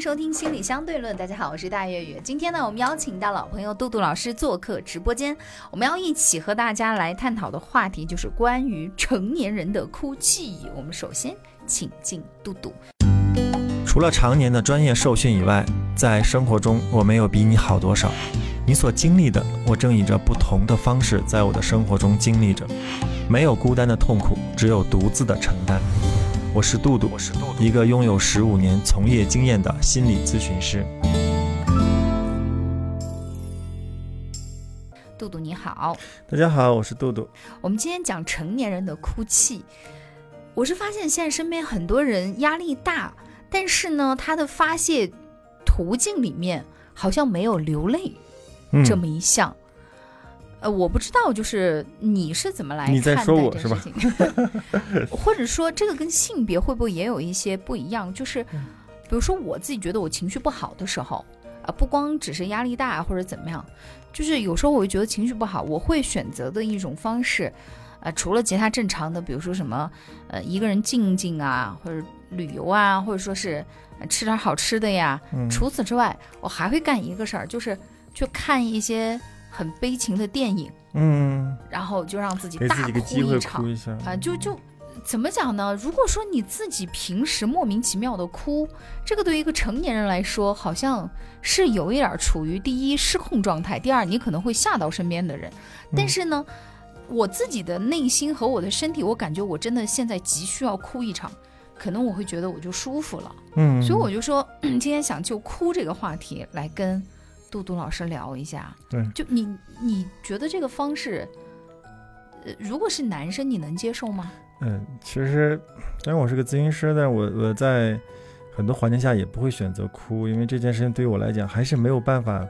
收听心理相对论。大家好，我是大月月。今天呢，我们邀请到老朋友杜杜老师做客直播间，我们要一起和大家来探讨的话题就是关于成年人的哭泣。我们首先请进杜杜。除了常年的专业受训以外，在生活中我没有比你好多少。你所经历的，我正以着不同的方式在我的生活中经历着。没有孤单的痛苦，只有独自的承担。我是杜杜，我是杜杜，一个拥有十五年从业经验的心理咨询师。杜杜你好，大家好，我是杜杜。我们今天讲成年人的哭泣。我是发现现在身边很多人压力大，但是呢，他的发泄途径里面好像没有流泪这么一项。呃，我不知道，就是你是怎么来你在说我是吧？或者说，这个跟性别会不会也有一些不一样？就是，比如说我自己觉得我情绪不好的时候，啊，不光只是压力大或者怎么样，就是有时候我会觉得情绪不好，我会选择的一种方式，呃，除了其他正常的，比如说什么，呃，一个人静静啊，或者旅游啊，或者说是吃点好吃的呀。除此之外，我还会干一个事儿，就是去看一些。很悲情的电影，嗯，然后就让自己大哭一场一下啊，就就怎么讲呢？如果说你自己平时莫名其妙的哭，这个对于一个成年人来说，好像是有一点处于第一失控状态，第二你可能会吓到身边的人。但是呢，我自己的内心和我的身体，我感觉我真的现在急需要哭一场，可能我会觉得我就舒服了，嗯，所以我就说 今天想就哭这个话题来跟。杜杜老师聊一下，对，就你你觉得这个方式，呃，如果是男生，你能接受吗？嗯，其实，虽然我是个咨询师，但我我在很多环境下也不会选择哭，因为这件事情对于我来讲还是没有办法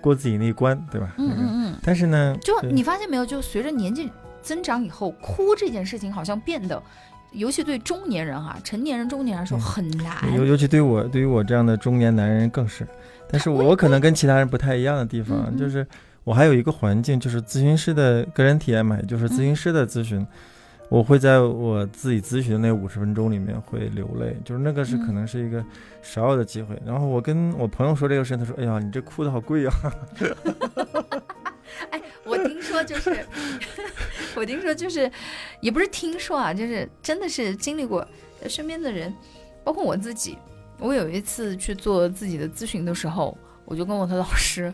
过自己那一关，对吧？嗯嗯嗯。但是呢，就你发现没有，就随着年纪增长以后，哭这件事情好像变得，尤其对中年人哈，成年人、中年人来说很难。尤尤其对我，对于我这样的中年男人更是。但是我可能跟其他人不太一样的地方，就是我还有一个环境，就是咨询师的个人体验嘛，也就是咨询师的咨询，我会在我自己咨询的那五十分钟里面会流泪，就是那个是可能是一个少有的机会。然后我跟我朋友说这个事，他说：“哎呀，你这哭的好贵呀。”哎，我听说就是，我听说就是，也不是听说啊，就是真的是经历过身边的人，包括我自己。我有一次去做自己的咨询的时候，我就跟我的老师，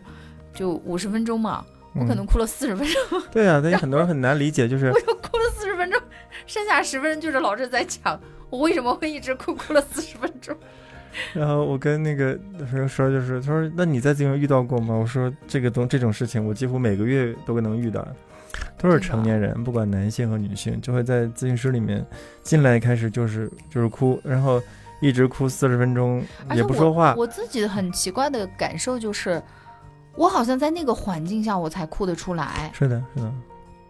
就五十分钟嘛，我可能哭了四十分钟。对啊，那很多人很难理解，就是我就哭了四十分钟，剩下十分钟就是老师在讲我为什么会一直哭，哭了四十分钟。然后我跟那个朋友说，就是他说：“那你在咨询遇到过吗？”我说：“这个东这种事情，我几乎每个月都能遇到，都是成年人，不管男性和女性，就会在咨询室里面进来开始就是就是哭，然后。”一直哭四十分钟也不说话。我自己很奇怪的感受就是，我好像在那个环境下我才哭得出来。是的，是的，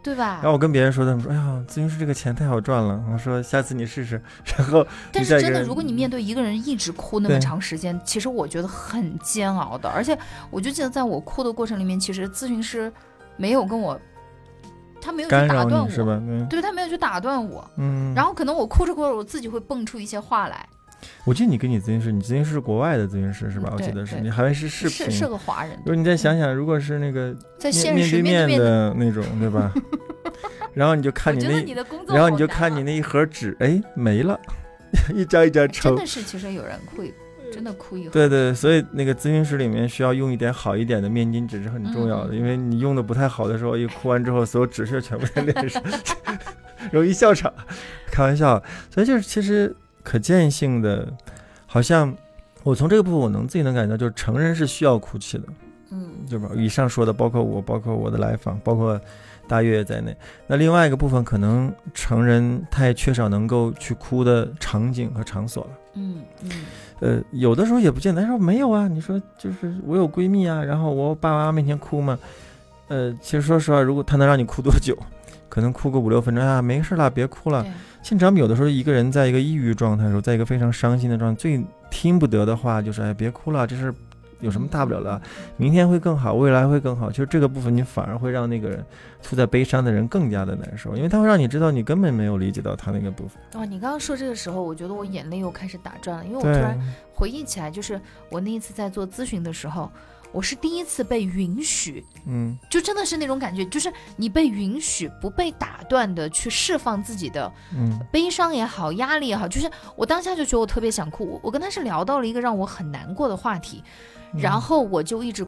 对吧？然后我跟别人说，他们说：“哎呀，咨询师这个钱太好赚了。”我说：“下次你试试。”然后，但是真的，如果你面对一个人一直哭那么长时间，其实我觉得很煎熬的。而且，我就记得在我哭的过程里面，其实咨询师没有跟我，他没有去打断我，是吧？对，他没有去打断我。嗯。然后可能我哭着哭着，我自己会蹦出一些话来。我记得你跟你咨询师，你咨询师是国外的咨询师是吧？我记得是你还是视频，是个华人。如果你再想想，如果是那个在面对面的那种，对吧？然后你就看你那，然后你就看你那一盒纸，哎，没了，一张一张抽。真的是，其实有人会真的哭一盒。对对，所以那个咨询室里面需要用一点好一点的面巾纸是很重要的，因为你用的不太好的时候，一哭完之后，所有纸屑全部在脸上，容易笑场。开玩笑，所以就是其实。可见性的，好像我从这个部分我能自己能感觉到，就是成人是需要哭泣的，嗯对吧？以上说的，包括我，包括我的来访，包括大月在内。那另外一个部分，可能成人太缺少能够去哭的场景和场所了。嗯嗯呃，有的时候也不见得说没有啊。你说就是我有闺蜜啊，然后我爸妈面前哭嘛。呃，其实说实话，如果他能让你哭多久，可能哭个五六分钟啊，没事啦，别哭了。对现场有的时候一个人在一个抑郁状态的时候，在一个非常伤心的状态，最听不得的话就是哎，别哭了，这事儿有什么大不了的？明天会更好，未来会更好。其实这个部分你反而会让那个人处在悲伤的人更加的难受，因为他会让你知道你根本没有理解到他那个部分。哦，你刚刚说这个时候，我觉得我眼泪又开始打转了，因为我突，然回忆起来，就是我那一次在做咨询的时候，我是第一次被允许，嗯就真的是那种感觉，就是你被允许不被打断的去释放自己的嗯悲伤也好，压力也好，就是我当下就觉得我特别想哭。我我跟他是聊到了一个让我很难过的话题，然后我就一直